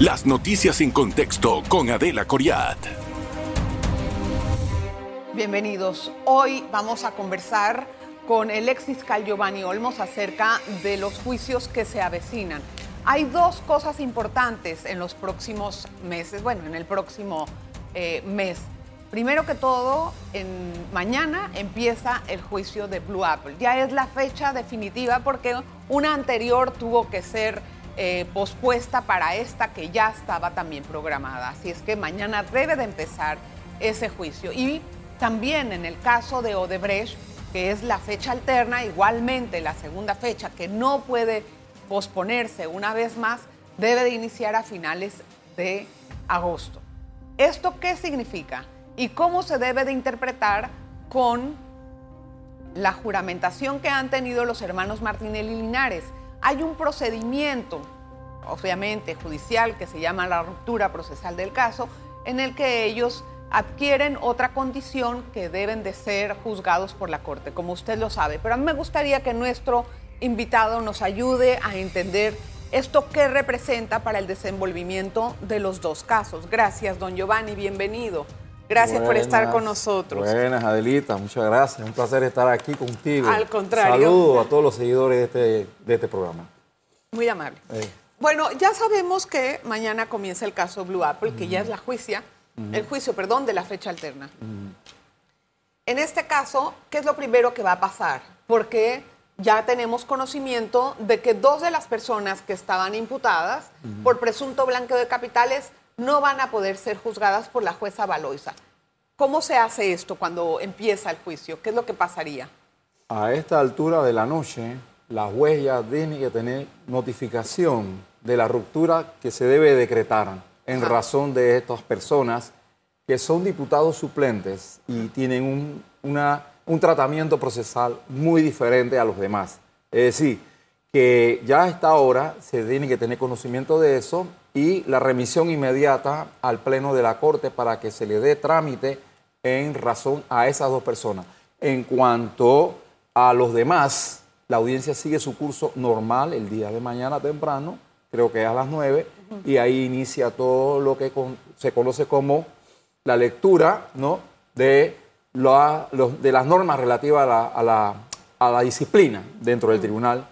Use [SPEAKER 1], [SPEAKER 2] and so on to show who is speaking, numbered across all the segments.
[SPEAKER 1] Las noticias en contexto con Adela Coriat.
[SPEAKER 2] Bienvenidos. Hoy vamos a conversar con el ex fiscal Giovanni Olmos acerca de los juicios que se avecinan. Hay dos cosas importantes en los próximos meses, bueno, en el próximo eh, mes. Primero que todo, en, mañana empieza el juicio de Blue Apple. Ya es la fecha definitiva porque una anterior tuvo que ser eh, pospuesta para esta que ya estaba también programada. Así es que mañana debe de empezar ese juicio. Y también en el caso de Odebrecht, que es la fecha alterna, igualmente la segunda fecha que no puede posponerse una vez más, debe de iniciar a finales de agosto. ¿Esto qué significa? y cómo se debe de interpretar con la juramentación que han tenido los hermanos Martinelli Linares. Hay un procedimiento, obviamente judicial, que se llama la ruptura procesal del caso, en el que ellos adquieren otra condición que deben de ser juzgados por la Corte, como usted lo sabe. Pero a mí me gustaría que nuestro invitado nos ayude a entender esto qué representa para el desenvolvimiento de los dos casos. Gracias, don Giovanni, bienvenido. Gracias por estar con nosotros.
[SPEAKER 3] Buenas, Adelita, muchas gracias. Un placer estar aquí contigo.
[SPEAKER 2] Al contrario.
[SPEAKER 3] Saludos a todos los seguidores de este, de este programa.
[SPEAKER 2] Muy amable. Eh. Bueno, ya sabemos que mañana comienza el caso Blue Apple, que ya es la juicia, el juicio, perdón, de la fecha alterna. En este caso, ¿qué es lo primero que va a pasar? Porque ya tenemos conocimiento de que dos de las personas que estaban imputadas por presunto blanqueo de capitales no van a poder ser juzgadas por la jueza Valoisa. ¿Cómo se hace esto cuando empieza el juicio? ¿Qué es lo que pasaría?
[SPEAKER 3] A esta altura de la noche, la juez ya tiene que tener notificación de la ruptura que se debe decretar en razón de estas personas que son diputados suplentes y tienen un, un tratamiento procesal muy diferente a los demás. Es decir, que ya a esta hora se tiene que tener conocimiento de eso y la remisión inmediata al Pleno de la Corte para que se le dé trámite en razón a esas dos personas. En cuanto a los demás, la audiencia sigue su curso normal el día de mañana temprano, creo que a las 9, y ahí inicia todo lo que se conoce como la lectura ¿no? de, de las normas relativas a la, a la disciplina dentro del tribunal,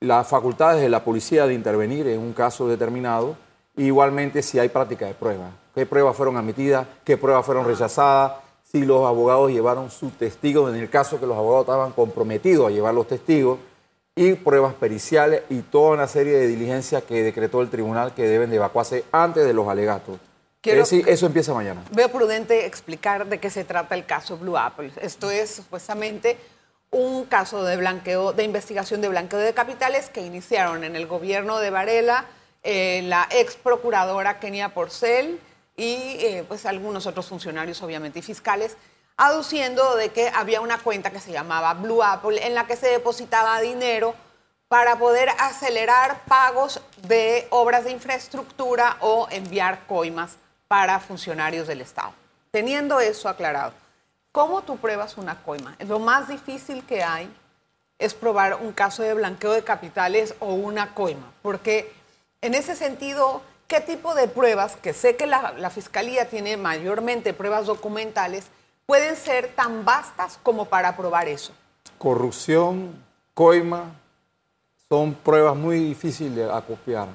[SPEAKER 3] las facultades de la policía de intervenir en un caso determinado igualmente si hay práctica de pruebas, qué pruebas fueron admitidas, qué pruebas fueron rechazadas, si los abogados llevaron sus testigos, en el caso que los abogados estaban comprometidos a llevar los testigos, y pruebas periciales y toda una serie de diligencias que decretó el tribunal que deben de evacuarse antes de los alegatos. Quiero es decir, eso empieza mañana.
[SPEAKER 2] Veo prudente explicar de qué se trata el caso Blue Apple. Esto es supuestamente un caso de blanqueo, de investigación de blanqueo de capitales que iniciaron en el gobierno de Varela, eh, la ex procuradora Kenia Porcel y eh, pues algunos otros funcionarios, obviamente, y fiscales, aduciendo de que había una cuenta que se llamaba Blue Apple en la que se depositaba dinero para poder acelerar pagos de obras de infraestructura o enviar coimas para funcionarios del Estado. Teniendo eso aclarado, ¿cómo tú pruebas una coima? Lo más difícil que hay es probar un caso de blanqueo de capitales o una coima, porque en ese sentido, ¿qué tipo de pruebas, que sé que la, Fiscalía tiene mayormente pruebas documentales, pueden ser tan vastas como para probar eso?
[SPEAKER 3] Corrupción, coima, son pruebas muy difíciles de acopiar.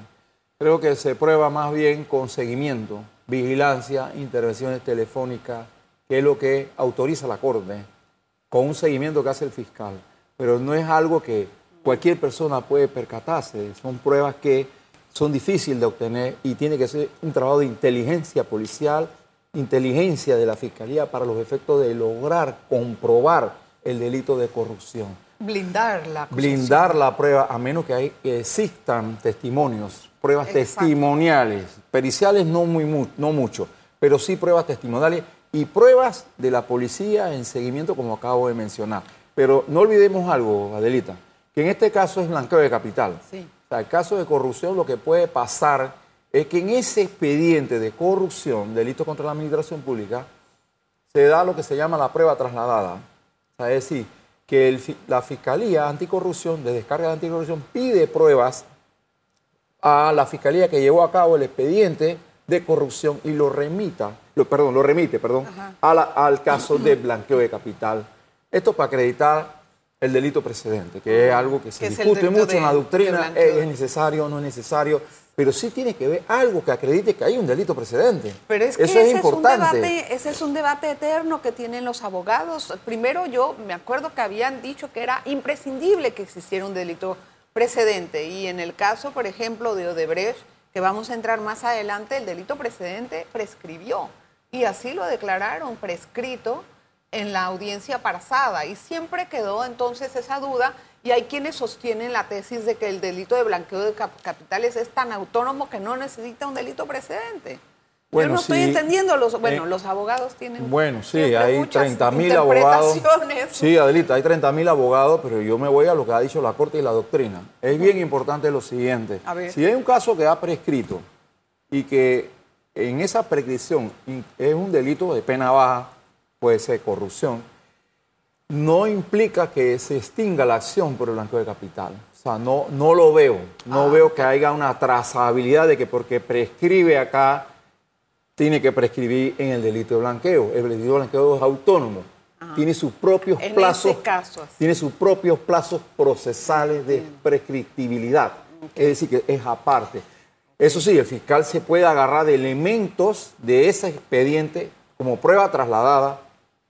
[SPEAKER 3] Creo que se prueba más bien con seguimiento, vigilancia, intervenciones telefónicas, que es lo que autoriza la Corte, con un seguimiento que hace el fiscal. Pero no es algo que cualquier persona puede percatarse, son pruebas que son difíciles de obtener y tiene que ser un trabajo de inteligencia policial, inteligencia de la Fiscalía para los efectos de lograr comprobar el delito de corrupción.
[SPEAKER 2] Blindar la
[SPEAKER 3] Blindar la prueba, a menos que, existan testimonios, pruebas testimoniales, periciales no, muy, no mucho, pero sí pruebas testimoniales y pruebas de la policía en seguimiento, como acabo de mencionar. Pero no olvidemos algo, Adelita, que en este caso es blanqueo de capital.
[SPEAKER 2] Sí
[SPEAKER 3] el caso de corrupción lo que puede pasar es que en ese expediente de corrupción, delito contra la administración pública, se da lo que se llama la prueba trasladada. es decir, que la Fiscalía Anticorrupción, de descarga de anticorrupción, pide pruebas a la fiscalía que llevó a cabo el expediente de corrupción y lo remita, lo, perdón, lo remite, perdón, a la- al caso de blanqueo de capital. Esto para acreditar el delito precedente, que es algo que se
[SPEAKER 2] es
[SPEAKER 3] discute mucho en la doctrina, es necesario o no es necesario, pero sí tiene que ver algo que acredite que hay un delito precedente.
[SPEAKER 2] Pero es que
[SPEAKER 3] Eso
[SPEAKER 2] ese,
[SPEAKER 3] es importante.
[SPEAKER 2] un debate, ese es un debate eterno que tienen los abogados. Primero yo me acuerdo que habían dicho que era imprescindible que existiera un delito precedente y en el caso, por ejemplo, de Odebrecht, que vamos a entrar más adelante, el delito precedente prescribió y así lo declararon prescrito en la audiencia pasada y siempre quedó entonces esa duda y hay quienes sostienen la tesis de que el delito de blanqueo de cap- capitales es tan autónomo que no necesita un delito precedente.
[SPEAKER 3] Bueno,
[SPEAKER 2] Yo no estoy
[SPEAKER 3] sí.
[SPEAKER 2] entendiendo los bueno,
[SPEAKER 3] Eh,
[SPEAKER 2] los abogados tienen
[SPEAKER 3] Bueno, sí, hay
[SPEAKER 2] muchas
[SPEAKER 3] 30 mil abogados.
[SPEAKER 2] interpretaciones.
[SPEAKER 3] Sí, Adelita, hay 30 mil abogados, pero yo me voy a lo que ha dicho la Corte y la doctrina. Es bien importante lo siguiente.
[SPEAKER 2] A ver.
[SPEAKER 3] Si hay un caso que ha prescrito y que en esa prescripción es un delito de pena baja, puede ser corrupción, no implica que se extinga la acción por el blanqueo de capital. O sea, no, no lo veo. No
[SPEAKER 2] Ah,
[SPEAKER 3] veo que haya una trazabilidad de que porque prescribe acá, tiene que prescribir en el delito de blanqueo. El delito de blanqueo es autónomo. Tiene sus propios
[SPEAKER 2] En
[SPEAKER 3] plazos.
[SPEAKER 2] ese caso,
[SPEAKER 3] tiene sus propios plazos procesales de prescriptibilidad. Es decir, que es aparte. Eso sí, el fiscal se puede agarrar de elementos de ese expediente como prueba trasladada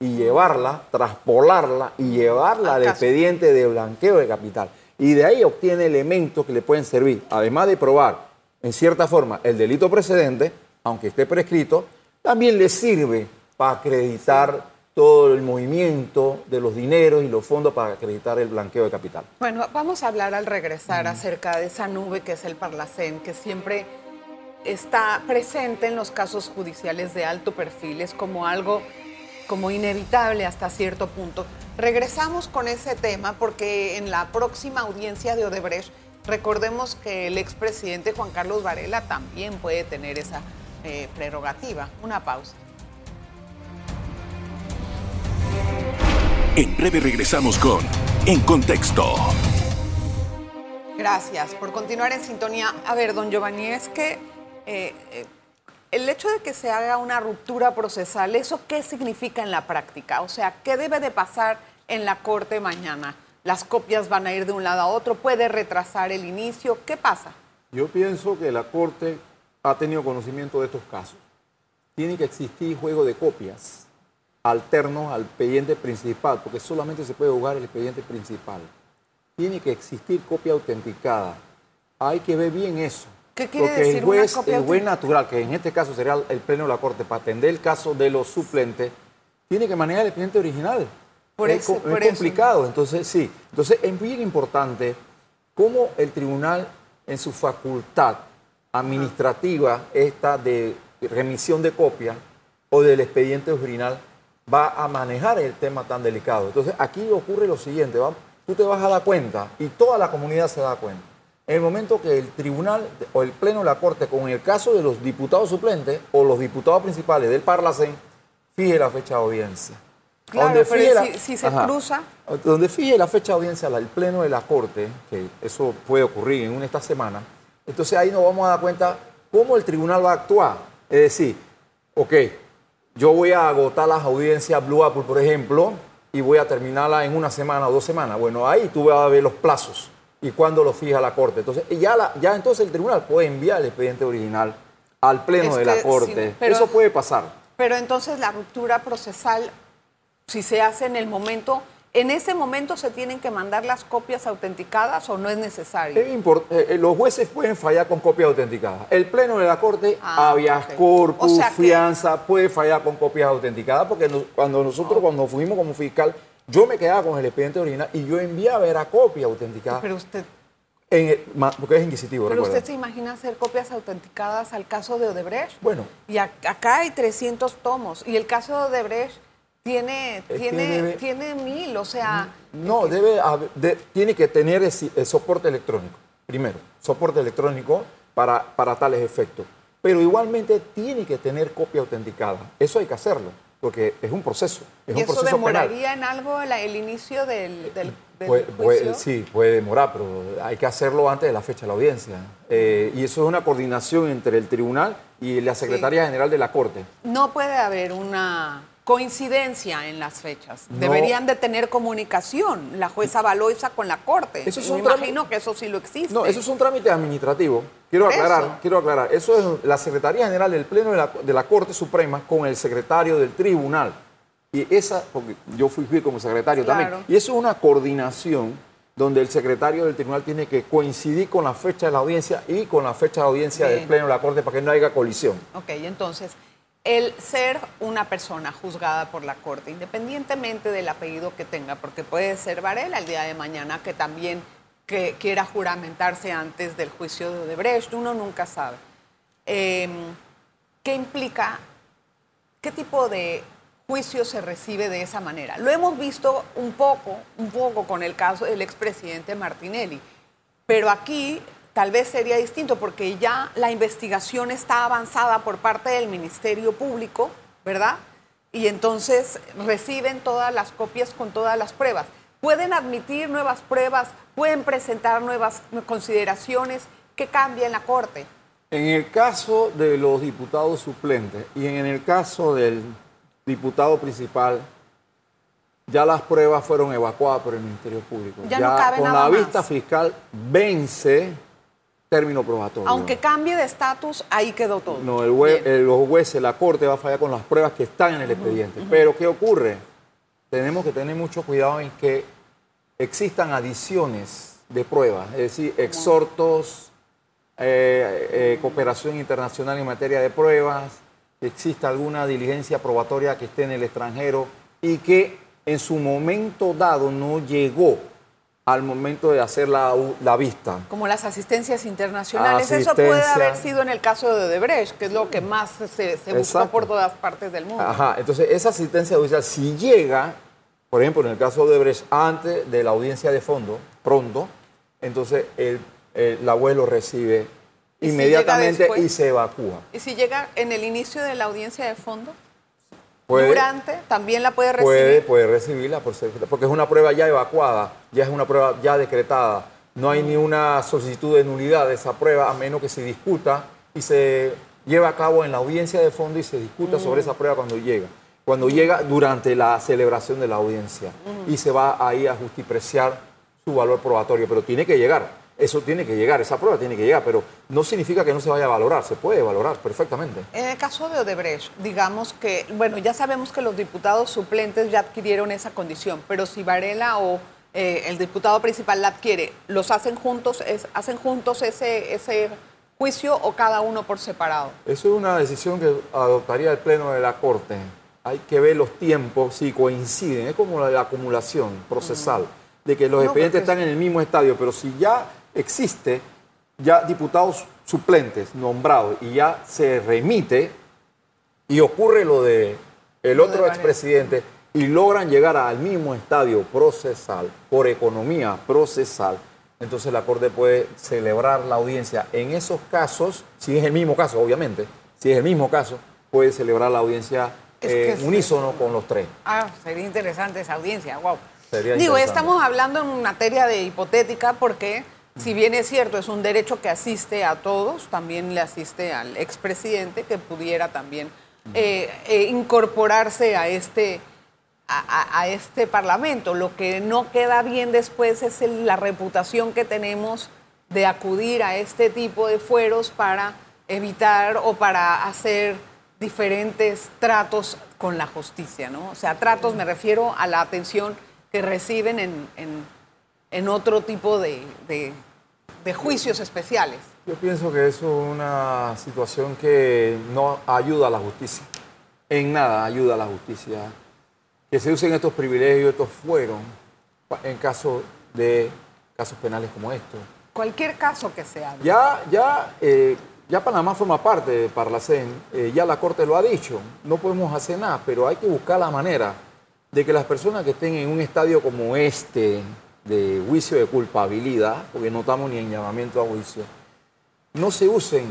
[SPEAKER 3] y llevarla, traspolarla y llevarla
[SPEAKER 2] Al
[SPEAKER 3] al expediente de blanqueo de capital. Y de ahí obtiene elementos que le pueden servir, además de probar, en cierta forma, el delito precedente, aunque esté prescrito, también le sirve para acreditar todo el movimiento de los dineros y los fondos para acreditar el blanqueo de capital.
[SPEAKER 2] Bueno, vamos a hablar al regresar acerca de esa nube que es el Parlacén, que siempre está presente en los casos judiciales de alto perfil, es como algo como inevitable hasta cierto punto. Regresamos con ese tema porque en la próxima audiencia de Odebrecht, recordemos que el expresidente Juan Carlos Varela también puede tener esa eh, prerrogativa. Una pausa.
[SPEAKER 1] En breve regresamos con En Contexto.
[SPEAKER 2] Gracias por continuar en sintonía. A ver, don Giovanni, es que eh, eh, el hecho de que se haga una ruptura procesal, ¿eso qué significa en la práctica? O sea, ¿qué debe de pasar en la corte mañana? ¿Las copias van a ir de un lado a otro? ¿Puede retrasar el inicio? ¿Qué pasa?
[SPEAKER 3] Yo pienso que la Corte ha tenido conocimiento de estos casos. Tiene que existir juego de copias alternos al expediente principal, porque solamente se puede jugar el expediente principal. Tiene que existir copia autenticada. Hay que ver bien eso.
[SPEAKER 2] ¿Qué quiere
[SPEAKER 3] porque
[SPEAKER 2] decir
[SPEAKER 3] el
[SPEAKER 2] una
[SPEAKER 3] juez,
[SPEAKER 2] copia
[SPEAKER 3] el juez natural, que en este caso sería el Pleno de la Corte, para atender el caso de los suplentes, tiene que manejar el expediente original.
[SPEAKER 2] Por
[SPEAKER 3] es
[SPEAKER 2] eso-
[SPEAKER 3] co- es
[SPEAKER 2] por eso.
[SPEAKER 3] complicado. Entonces, sí. Entonces, es bien importante cómo el tribunal, en su facultad administrativa, esta de remisión de copia o del expediente original, va a manejar el tema tan delicado. Entonces, aquí ocurre lo siguiente, ¿va? tú te vas a dar cuenta y toda la comunidad se da cuenta. En el momento que el tribunal o el pleno de la Corte, con el caso de los diputados suplentes o los diputados principales del Parlacén, fije la fecha de audiencia.
[SPEAKER 2] Claro,
[SPEAKER 3] Donde
[SPEAKER 2] pero
[SPEAKER 3] la-
[SPEAKER 2] si- si se
[SPEAKER 3] Ajá.
[SPEAKER 2] cruza.
[SPEAKER 3] Donde fije la fecha de audiencia el pleno de la Corte, que eso puede ocurrir en una esta semana, entonces ahí nos vamos a dar cuenta cómo el tribunal va a actuar. Es decir, ok, yo voy a agotar las audiencias Blue Apple, por ejemplo, y voy a terminarla en una semana o dos semanas. Bueno, ahí tú vas a ver los plazos y cuándo lo fija la Corte. Entonces, ya, la- ya entonces el tribunal puede enviar el expediente original al pleno
[SPEAKER 2] Es
[SPEAKER 3] de la Corte.
[SPEAKER 2] pero-
[SPEAKER 3] eso puede pasar.
[SPEAKER 2] Pero entonces la ruptura procesal, si se hace en el momento, ¿en ese momento se tienen que mandar las copias autenticadas o no es necesario?
[SPEAKER 3] Eh, eh, los jueces pueden fallar con copia autenticada. El pleno de la Corte,
[SPEAKER 2] Ah,
[SPEAKER 3] habeas corpus,
[SPEAKER 2] O sea que-
[SPEAKER 3] fianza, puede fallar con copias autenticadas porque nos- cuando nosotros, cuando fuimos como fiscal, yo me quedaba con el expediente original y yo enviaba era copia autenticada,
[SPEAKER 2] Pero usted,
[SPEAKER 3] en el- ma- porque es inquisitivo,
[SPEAKER 2] pero
[SPEAKER 3] recuerda.
[SPEAKER 2] usted se imagina hacer copias autenticadas al caso de Odebrecht.
[SPEAKER 3] Bueno,
[SPEAKER 2] Y ac- acá hay 300 tomos y el caso de Odebrecht tiene, tiene,
[SPEAKER 3] debe-
[SPEAKER 2] tiene mil, o sea,
[SPEAKER 3] no, debe haber- de- tiene que tener ese- el soporte electrónico, primero, soporte electrónico para, para tales efectos. Pero igualmente tiene que tener copia autenticada. Eso hay que hacerlo. porque es un proceso. Es
[SPEAKER 2] ¿Y
[SPEAKER 3] un
[SPEAKER 2] eso
[SPEAKER 3] proceso
[SPEAKER 2] demoraría en algo la- el inicio del, del, del
[SPEAKER 3] Puede- sí, puede demorar, pero hay que hacerlo antes de la fecha de la audiencia. Eh, y eso es una coordinación entre el tribunal y la Secretaría General de la Corte.
[SPEAKER 2] No puede haber una coincidencia en las fechas.
[SPEAKER 3] No.
[SPEAKER 2] Deberían de tener comunicación la jueza Baloisa con la corte.
[SPEAKER 3] Eso es
[SPEAKER 2] Me
[SPEAKER 3] un trámite-
[SPEAKER 2] imagino que eso sí lo existe.
[SPEAKER 3] No, eso es un trámite administrativo. Quiero aclarar,
[SPEAKER 2] eso.
[SPEAKER 3] quiero aclarar. Eso es la Secretaría General del Pleno de la, de la Corte Suprema con el secretario del tribunal. Y esa, porque yo fui, fui como secretario
[SPEAKER 2] Claro.
[SPEAKER 3] también. Y eso es una coordinación donde el secretario del tribunal tiene que coincidir con la fecha de la audiencia y con la fecha de audiencia del
[SPEAKER 2] Bien.
[SPEAKER 3] Pleno de la Corte para que no haya colisión.
[SPEAKER 2] Ok, entonces, el ser una persona juzgada por la corte, independientemente del apellido que tenga, porque puede ser Varela el día de mañana que también quiera juramentarse antes del juicio de Odebrecht, uno nunca sabe. Eh, ¿Qué implica, qué tipo de juicio se recibe de esa manera? Lo hemos visto un poco, un poco con el caso del expresidente Martinelli. Pero aquí tal vez sería distinto porque ya la investigación está avanzada por parte del Ministerio Público, ¿verdad? Y entonces reciben todas las copias con todas las pruebas. Pueden admitir nuevas pruebas, pueden presentar nuevas consideraciones. ¿Qué cambia en la Corte?
[SPEAKER 3] En el caso de los diputados suplentes y en el caso del diputado principal, ya las pruebas fueron evacuadas por el Ministerio Público.
[SPEAKER 2] Ya no cabe
[SPEAKER 3] con
[SPEAKER 2] nada
[SPEAKER 3] la
[SPEAKER 2] más.
[SPEAKER 3] vista fiscal vence término probatorio.
[SPEAKER 2] Aunque cambie de estatus, ahí quedó todo.
[SPEAKER 3] No, el jue-
[SPEAKER 2] Bien.
[SPEAKER 3] los jueces, la Corte va a fallar con las pruebas que están en el expediente. Pero, ¿qué ocurre? Tenemos que tener mucho cuidado en que existan adiciones de pruebas, es decir, exhortos, eh, eh, cooperación internacional en materia de pruebas, que exista alguna diligencia probatoria que esté en el extranjero y que en su momento dado no llegó al momento de hacer la, la vista.
[SPEAKER 2] Como las asistencias internacionales. Eso puede haber sido en el caso de Odebrecht, que es lo que más se, se buscó por todas partes del mundo.
[SPEAKER 3] Ajá, entonces esa asistencia judicial, si llega, por ejemplo, en el caso de Brecht, antes de la audiencia de fondo, pronto, entonces el, el- la juez lo recibe
[SPEAKER 2] ¿Y si
[SPEAKER 3] inmediatamente y se evacúa.
[SPEAKER 2] ¿Y si llega en el inicio de la audiencia de fondo?
[SPEAKER 3] Puede,
[SPEAKER 2] Durante, también la puede recibir.
[SPEAKER 3] puede, puede recibirla por ser- porque es una prueba ya evacuada, ya es una prueba ya decretada. No hay ni una solicitud de nulidad de esa prueba a menos que se discuta y se lleve a cabo en la audiencia de fondo y se discuta sobre esa prueba cuando llega. Cuando llega durante la celebración de la audiencia y se va ahí a justipreciar su valor probatorio, pero tiene que llegar. Eso tiene que llegar, esa prueba tiene que llegar, pero no significa que no se vaya a valorar, se puede valorar perfectamente.
[SPEAKER 2] En el caso de Odebrecht, digamos que, bueno, ya sabemos que los diputados suplentes ya adquirieron esa condición, pero si Varela o eh, el diputado principal la adquiere, ¿los hacen juntos, es- hacen juntos ese, ese juicio o cada uno por separado?
[SPEAKER 3] Eso es una decisión que adoptaría el Pleno de la Corte. Hay que ver los tiempos, si coinciden. Es como la, la acumulación procesal, de que los
[SPEAKER 2] No,
[SPEAKER 3] expedientes
[SPEAKER 2] porque-
[SPEAKER 3] están en el mismo estadio, pero si ya existe, ya diputados suplentes nombrados y ya se remite y ocurre lo de el otro expresidente y logran llegar al mismo estadio procesal por economía procesal, entonces la Corte puede celebrar la audiencia. En esos casos, si es el mismo caso, obviamente, si es el mismo caso, puede celebrar la audiencia eh, unísono con los tres.
[SPEAKER 2] Ah, sería interesante esa audiencia, wow.
[SPEAKER 3] Sería
[SPEAKER 2] Digo, estamos hablando en materia de hipotética porque, si bien es cierto, es un derecho que asiste a todos, también le asiste al expresidente que pudiera también eh, eh, incorporarse a este, a, este parlamento. Lo que no queda bien después es la reputación que tenemos de acudir a este tipo de fueros para evitar o para hacer diferentes tratos con la justicia, ¿no? O sea, tratos me refiero a la atención que reciben en, en- en otro tipo de, de- de juicios especiales.
[SPEAKER 3] Yo pienso que eso es una situación que no ayuda a la justicia. En nada ayuda a la justicia. Que se usen estos privilegios, estos fueron, en caso de casos penales como estos.
[SPEAKER 2] Cualquier caso que sea.
[SPEAKER 3] Ya, ya, eh, ya Panamá forma parte de Parlacén, eh, ya la Corte lo ha dicho, no podemos hacer nada, pero hay que buscar la manera de que las personas que estén en un estadio como este, de juicio de culpabilidad, porque no estamos ni en llamamiento a juicio, no se usen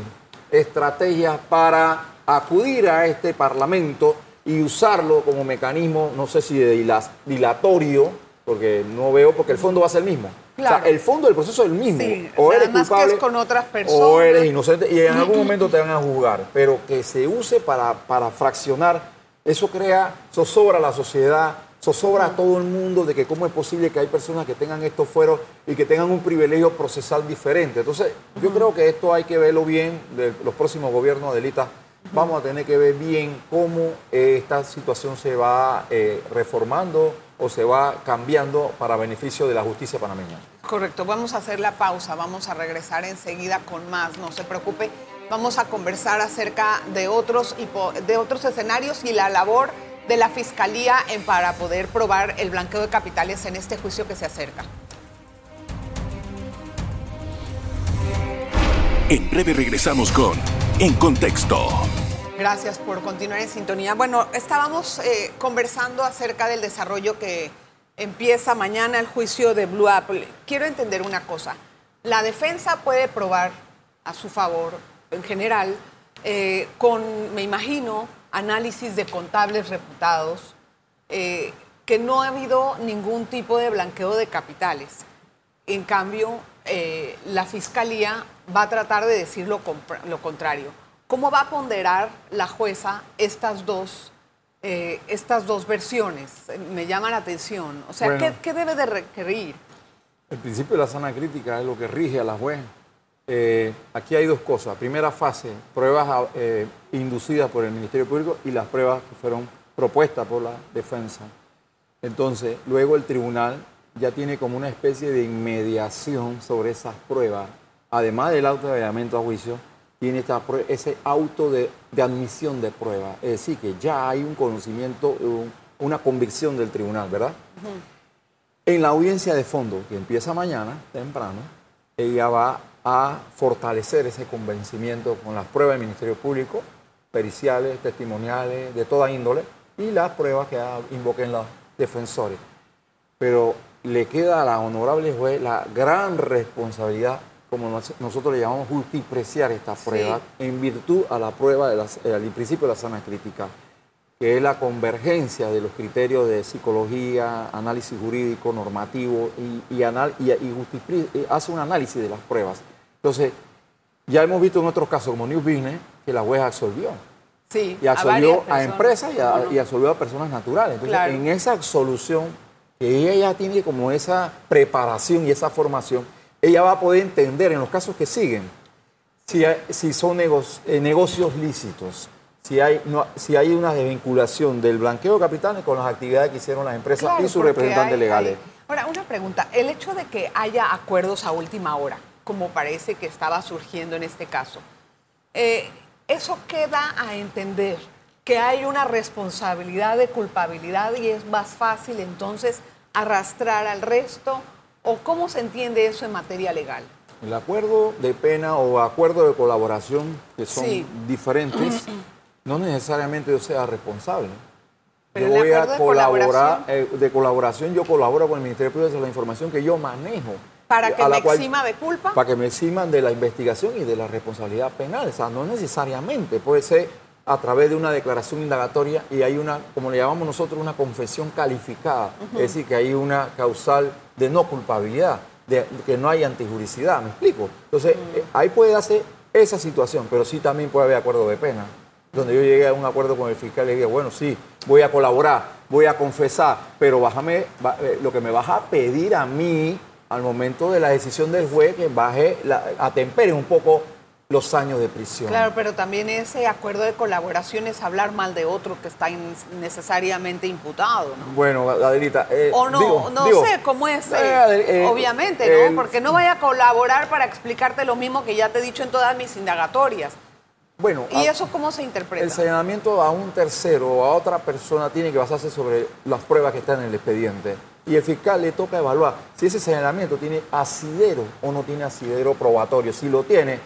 [SPEAKER 3] estrategias para acudir a este Parlamento y usarlo como mecanismo, no sé si de dilatorio, porque no veo, porque el fondo va a ser el mismo. O sea, el fondo del proceso es el mismo.
[SPEAKER 2] Sí,
[SPEAKER 3] o eres
[SPEAKER 2] además que
[SPEAKER 3] culpable
[SPEAKER 2] es con otras
[SPEAKER 3] o
[SPEAKER 2] personas.
[SPEAKER 3] eres inocente y en algún momento te van a juzgar. Pero que se use para, para fraccionar, eso crea, zozobra a la sociedad, zozobra a todo el mundo de que cómo es posible que hay personas que tengan estos fueros y que tengan un privilegio procesal diferente. Entonces, yo creo que esto hay que verlo bien, de los próximos gobiernos, Adelita, vamos a tener que ver bien cómo eh, esta situación se va eh, reformando o se va cambiando para beneficio de la justicia panameña.
[SPEAKER 2] Correcto, vamos a hacer la pausa, vamos a regresar enseguida con más, no se preocupe. Vamos a conversar acerca de otros, de otros escenarios y la labor de la Fiscalía en, para poder probar el blanqueo de capitales en este juicio que se acerca.
[SPEAKER 1] En breve regresamos con En Contexto.
[SPEAKER 2] Gracias por continuar en sintonía. Bueno, estábamos eh, conversando acerca del desarrollo que empieza mañana el juicio de Blue Apple. Quiero entender una cosa. La defensa puede probar a su favor, en general, eh, con, me imagino, análisis de contables reputados, eh, que no ha habido ningún tipo de blanqueo de capitales. En cambio, eh, la Fiscalía va a tratar de decir lo, contrario. ¿Cómo va a ponderar la jueza estas dos, eh, estas dos versiones? Me llama la atención. O sea,
[SPEAKER 3] Bueno.
[SPEAKER 2] ¿qué, qué debe de requerir?
[SPEAKER 3] El principio de la sana crítica es lo que rige a la juez. Eh, aquí hay dos cosas. Primera fase, pruebas ah, eh, inducidas por el Ministerio Público y las pruebas que fueron propuestas por la defensa. Entonces, luego el tribunal ya tiene como una especie de inmediación sobre esas pruebas. Además del auto de allanamiento a juicio, tiene esta ese auto de, de admisión de prueba. Es decir, que ya hay un conocimiento, un- una convicción del tribunal, ¿verdad? En la audiencia de fondo, que empieza mañana, temprano, ella va a fortalecer ese convencimiento con las pruebas del Ministerio Público, periciales, testimoniales, de toda índole, y las pruebas que invoquen los defensores. Pero le queda a la honorable juez la gran responsabilidad, como nos- nosotros le llamamos justipreciar esta prueba, en virtud a la prueba del principio de la sana crítica que es la convergencia de los criterios de psicología, análisis jurídico, normativo y, y, anal- y- y justipri- y hace un análisis de las pruebas. Entonces, ya hemos visto en otros casos como New Business que la jueza absolvió.
[SPEAKER 2] Sí,
[SPEAKER 3] Y absolvió a, empresas y, a- absolvió a personas naturales. Entonces,
[SPEAKER 2] Claro.
[SPEAKER 3] en esa absolución, que ella ya tiene como esa preparación y esa formación, ella va a poder entender en los casos que siguen si, hay- si son eh, negocios lícitos, si hay, no- si hay una desvinculación del blanqueo de capitales con las actividades que hicieron las empresas
[SPEAKER 2] Claro,
[SPEAKER 3] y sus representantes
[SPEAKER 2] hay-
[SPEAKER 3] legales.
[SPEAKER 2] Ahora, una pregunta. El hecho de que haya acuerdos a última hora, como parece que estaba surgiendo en este caso, eh, eso queda a entender que hay una responsabilidad de culpabilidad y es más fácil entonces arrastrar al resto, o cómo se entiende eso en materia legal.
[SPEAKER 3] El acuerdo de pena o acuerdo de colaboración, que son
[SPEAKER 2] Sí.
[SPEAKER 3] diferentes, no necesariamente yo sea responsable.
[SPEAKER 2] Pero
[SPEAKER 3] yo voy a
[SPEAKER 2] acuerdo de
[SPEAKER 3] colaborar,
[SPEAKER 2] colaboración-
[SPEAKER 3] eh, de colaboración, yo colaboro con el Ministerio Público de la información que yo manejo.
[SPEAKER 2] Para que
[SPEAKER 3] a la
[SPEAKER 2] me
[SPEAKER 3] cual-
[SPEAKER 2] exima de culpa.
[SPEAKER 3] Para que me eximan de la investigación y de la responsabilidad penal. O sea, no necesariamente, puede ser a través de una declaración indagatoria y hay una, como le llamamos nosotros, una confesión calificada. Es decir, que hay una causal de no culpabilidad, de, que no hay antijuricidad, ¿me explico? Entonces, eh, ahí puede darse esa situación, pero sí también puede haber acuerdo de pena, donde yo llegué a un acuerdo con el fiscal y dije, bueno, sí, voy a colaborar, voy a confesar, pero bájame, eh, lo que me vas a pedir a mí al momento de la decisión del juez que baje, la, atempere un poco los años de prisión.
[SPEAKER 2] Claro, pero también ese acuerdo de colaboración es hablar mal de otro que está necesariamente imputado, ¿no?
[SPEAKER 3] Bueno, Adelita. eh,
[SPEAKER 2] O no,
[SPEAKER 3] digo-
[SPEAKER 2] no
[SPEAKER 3] digo,
[SPEAKER 2] sé cómo es,
[SPEAKER 3] eh,
[SPEAKER 2] eh, obviamente, ¿no? Porque no vaya a colaborar para explicarte lo mismo que ya te he dicho en todas mis indagatorias.
[SPEAKER 3] Bueno,
[SPEAKER 2] ¿Y
[SPEAKER 3] a-
[SPEAKER 2] eso cómo se interpreta?
[SPEAKER 3] el señalamiento a un tercero o a otra persona tiene que basarse sobre las pruebas que están en el expediente. Y el fiscal le toca evaluar si ese señalamiento tiene asidero o no tiene asidero probatorio. Si lo tiene,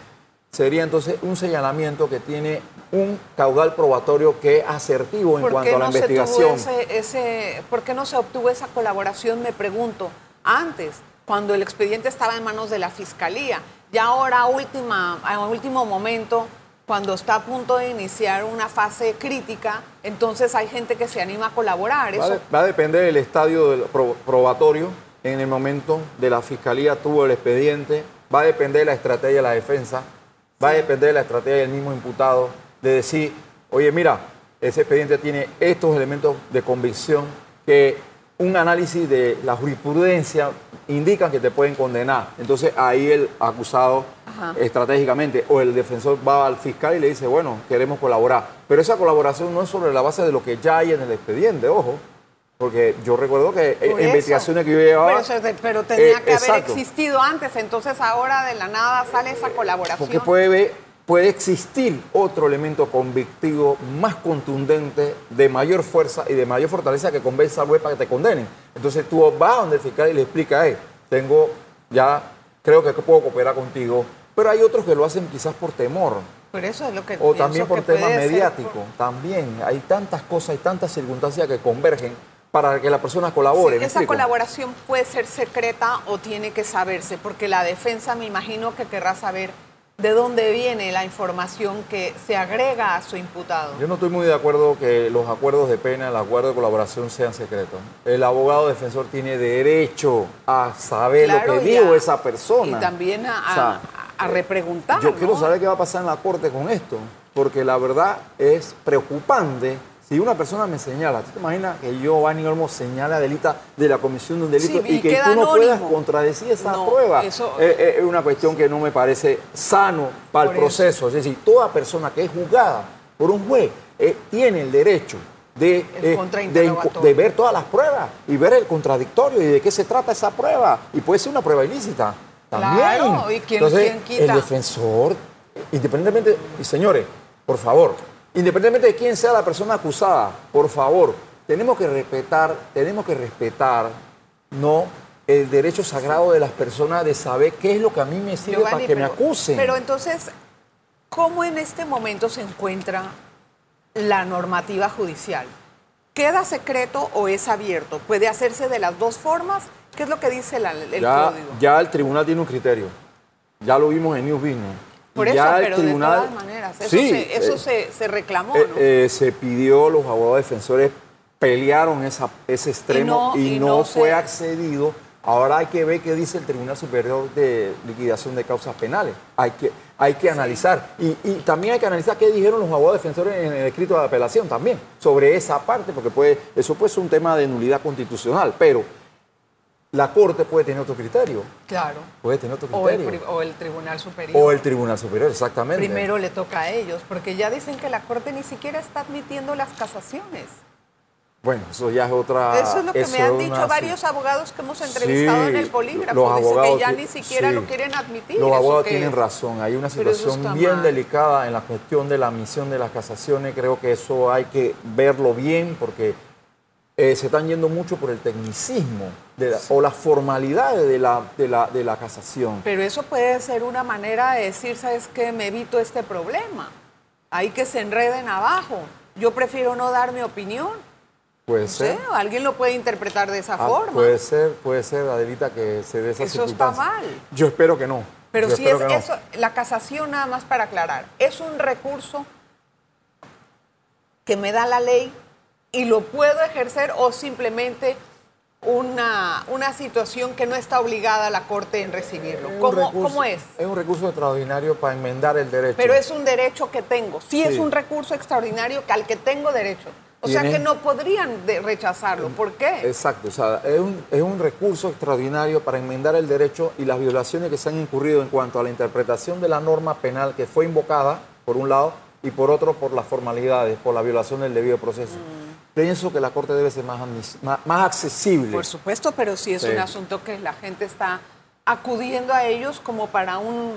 [SPEAKER 3] sería entonces un señalamiento que tiene un caudal probatorio que es asertivo en
[SPEAKER 2] ¿Por
[SPEAKER 3] cuanto a la
[SPEAKER 2] no se tuvo
[SPEAKER 3] investigación.
[SPEAKER 2] ese, ese- ¿Por qué no se obtuvo esa colaboración, me pregunto, antes, cuando el expediente estaba en manos de la Fiscalía? Ya ahora, última, a último momento, cuando está a punto de iniciar una fase crítica, entonces hay gente que se anima a colaborar.
[SPEAKER 3] Va,
[SPEAKER 2] Eso,
[SPEAKER 3] de- va a depender del estadio del probatorio en el momento de la fiscalía tuvo el expediente, va a depender de la estrategia de la defensa, va a depender de la estrategia del mismo imputado, de decir, oye, mira, ese expediente tiene estos elementos de convicción que un análisis de la jurisprudencia indican que te pueden condenar. Entonces ahí el acusado estratégicamente o el defensor va al fiscal y le dice, bueno, queremos colaborar. Pero esa colaboración no es sobre la base de lo que ya hay en el expediente, ojo. Porque yo recuerdo que
[SPEAKER 2] Por
[SPEAKER 3] en
[SPEAKER 2] eso.
[SPEAKER 3] investigaciones que yo llevaba...
[SPEAKER 2] Pero, pero tenía
[SPEAKER 3] eh,
[SPEAKER 2] que haber
[SPEAKER 3] exacto.
[SPEAKER 2] existido antes, entonces ahora de la nada sale esa colaboración.
[SPEAKER 3] Porque puede, puede existir otro elemento convictivo más contundente, de mayor fuerza y de mayor fortaleza que convenza al juez para que te condenen. Entonces tú vas donde el fiscal y le explica, hey, tengo ya, creo que puedo cooperar contigo. Pero hay otros que lo hacen quizás por temor.
[SPEAKER 2] Por eso es lo que
[SPEAKER 3] O también por tema mediático. También hay tantas cosas, hay tantas circunstancias que convergen para que la persona colabore.
[SPEAKER 2] Sí,
[SPEAKER 3] ¿me
[SPEAKER 2] esa colaboración puede ser secreta o tiene que saberse, porque la defensa me imagino que querrá saber de dónde viene la información que se agrega a su imputado.
[SPEAKER 3] Yo no estoy muy de acuerdo que los acuerdos de pena, el acuerdo de colaboración sean secretos. El abogado defensor tiene derecho a saber
[SPEAKER 2] Claro,
[SPEAKER 3] lo que dijo
[SPEAKER 2] a-
[SPEAKER 3] esa persona.
[SPEAKER 2] Y también a, a-
[SPEAKER 3] O sea,
[SPEAKER 2] a repreguntar.
[SPEAKER 3] Yo quiero saber qué va a pasar en la corte con esto, porque la verdad es preocupante. Si una persona me señala, ¿tú te imaginas que yo, Vani Olmo, señala a Delita de la comisión de un delito
[SPEAKER 2] Sí, y
[SPEAKER 3] y que tú no puedas contradecir esa
[SPEAKER 2] No,
[SPEAKER 3] prueba?
[SPEAKER 2] eso-
[SPEAKER 3] Eh, eh, es una cuestión que no me parece sano para el
[SPEAKER 2] eso.
[SPEAKER 3] proceso. Es decir, toda persona que es juzgada por un juez eh, tiene el derecho de, eh, de ver todas las pruebas y ver el contradictorio y de qué se trata esa prueba. Y puede ser una prueba ilícita. También.
[SPEAKER 2] Claro, ¿y quién-
[SPEAKER 3] Entonces,
[SPEAKER 2] quién quita?
[SPEAKER 3] el defensor, independientemente, y señores, por favor, independientemente de quién sea la persona acusada, por favor, tenemos que respetar, tenemos que respetar, no el derecho sagrado de las personas de saber qué es lo que a mí me sirve
[SPEAKER 2] Giovanni,
[SPEAKER 3] para que me acusen.
[SPEAKER 2] Pero entonces, ¿cómo en este momento se encuentra la normativa judicial? ¿Queda secreto o es abierto? ¿Puede hacerse de las dos formas? ¿Qué es lo que dice la- el
[SPEAKER 3] ya,
[SPEAKER 2] código?
[SPEAKER 3] ya el tribunal tiene un criterio. Ya lo vimos en News Business.
[SPEAKER 2] Por eso,
[SPEAKER 3] ya el
[SPEAKER 2] pero
[SPEAKER 3] tribunal-
[SPEAKER 2] de todas maneras, eso,
[SPEAKER 3] Sí,
[SPEAKER 2] se, eso
[SPEAKER 3] eh,
[SPEAKER 2] se, se reclamó,
[SPEAKER 3] Eh,
[SPEAKER 2] ¿no?
[SPEAKER 3] eh, se pidió, los abogados defensores pelearon esa, ese extremo y
[SPEAKER 2] Y
[SPEAKER 3] no,
[SPEAKER 2] no- y no
[SPEAKER 3] fue
[SPEAKER 2] se-
[SPEAKER 3] accedido. Ahora hay que ver qué dice el Tribunal Superior de Liquidación de Causas Penales. Hay que, hay que analizar. Y, y también hay que analizar qué dijeron los abogados defensores en el escrito de apelación también sobre esa parte, porque puede, eso puede ser un tema de nulidad constitucional, pero la Corte puede tener otro criterio.
[SPEAKER 2] claro.
[SPEAKER 3] Puede tener otro
[SPEAKER 2] O el,
[SPEAKER 3] criterio.
[SPEAKER 2] o el Tribunal Superior.
[SPEAKER 3] O el Tribunal Superior, exactamente.
[SPEAKER 2] Primero le toca a ellos, porque ya dicen que la Corte ni siquiera está admitiendo las casaciones.
[SPEAKER 3] Bueno, eso ya es otra.
[SPEAKER 2] Eso es lo que me han dicho
[SPEAKER 3] una-
[SPEAKER 2] varios abogados que hemos entrevistado
[SPEAKER 3] Sí,
[SPEAKER 2] en el polígrafo.
[SPEAKER 3] los abogados
[SPEAKER 2] que ya ni siquiera
[SPEAKER 3] sí.
[SPEAKER 2] lo quieren admitir.
[SPEAKER 3] Los
[SPEAKER 2] ¿Eso
[SPEAKER 3] abogados tienen razón. Hay una situación bien
[SPEAKER 2] mal.
[SPEAKER 3] delicada en la cuestión de la admisión de las casaciones. Creo que eso hay que verlo bien porque eh, se están yendo mucho por el tecnicismo de la- o las formalidades de la, de, la, de la casación.
[SPEAKER 2] Pero eso puede ser una manera de decir, ¿sabes qué? Me evito este problema. Hay que se enreden abajo. Yo prefiero no dar mi opinión.
[SPEAKER 3] Puede ser.
[SPEAKER 2] alguien lo puede interpretar de esa
[SPEAKER 3] Ah,
[SPEAKER 2] forma.
[SPEAKER 3] puede ser, puede ser, Adelita, que se dé esa
[SPEAKER 2] Eso está mal.
[SPEAKER 3] Yo espero que no.
[SPEAKER 2] Pero
[SPEAKER 3] Yo
[SPEAKER 2] si es
[SPEAKER 3] no.
[SPEAKER 2] eso, la casación nada más para aclarar, es un recurso que me da la ley y lo puedo ejercer o simplemente una, una situación que no está obligada la Corte en recibirlo. ¿Cómo,
[SPEAKER 3] recurso-
[SPEAKER 2] cómo es?
[SPEAKER 3] Es un recurso extraordinario para enmendar el derecho.
[SPEAKER 2] Pero es un derecho que tengo. Sí, es un recurso extraordinario que al que tengo derecho. O sea que no podrían de- rechazarlo. ¿Por qué?
[SPEAKER 3] Exacto, o sea, es un, es un recurso extraordinario para enmendar el derecho y las violaciones que se han incurrido en cuanto a la interpretación de la norma penal que fue invocada, por un lado, y por otro, por las formalidades, por la violación del debido proceso. Pienso que la Corte debe ser más, más, más accesible.
[SPEAKER 2] Por supuesto, pero sí es
[SPEAKER 3] Sí.
[SPEAKER 2] un asunto que la gente está acudiendo a ellos como para un-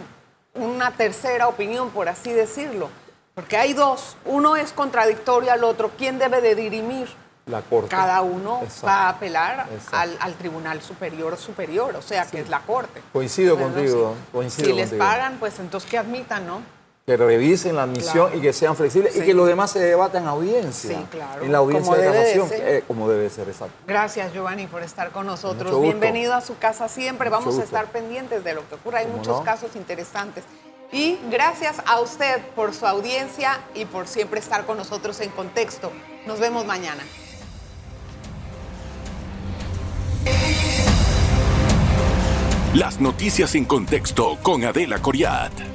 [SPEAKER 2] una tercera opinión, por así decirlo. Porque hay dos, uno es contradictorio al otro. ¿Quién debe de dirimir?
[SPEAKER 3] La Corte.
[SPEAKER 2] Cada uno
[SPEAKER 3] Exacto.
[SPEAKER 2] va a apelar al, al Tribunal Superior Superior, o sea, que es la Corte.
[SPEAKER 3] Coincido contigo,
[SPEAKER 2] sí.
[SPEAKER 3] coincido
[SPEAKER 2] Si les pagan, pues entonces que admitan, ¿no?
[SPEAKER 3] Que revisen la admisión
[SPEAKER 2] Claro.
[SPEAKER 3] y que sean flexibles y que los demás se debatan en audiencia.
[SPEAKER 2] Sí, claro.
[SPEAKER 3] En la audiencia
[SPEAKER 2] Como
[SPEAKER 3] de
[SPEAKER 2] ser.
[SPEAKER 3] eh, como debe ser, exacto.
[SPEAKER 2] Gracias, Giovanni, por estar con nosotros. Bienvenido a su casa siempre.
[SPEAKER 3] Mucho
[SPEAKER 2] Vamos a estar pendientes de lo que ocurra. Hay
[SPEAKER 3] ¿Cómo
[SPEAKER 2] muchos
[SPEAKER 3] no?
[SPEAKER 2] casos interesantes. Y gracias a usted por su audiencia y por siempre estar con nosotros en contexto. Nos vemos mañana.
[SPEAKER 1] Las noticias en contexto con Adela Coriat.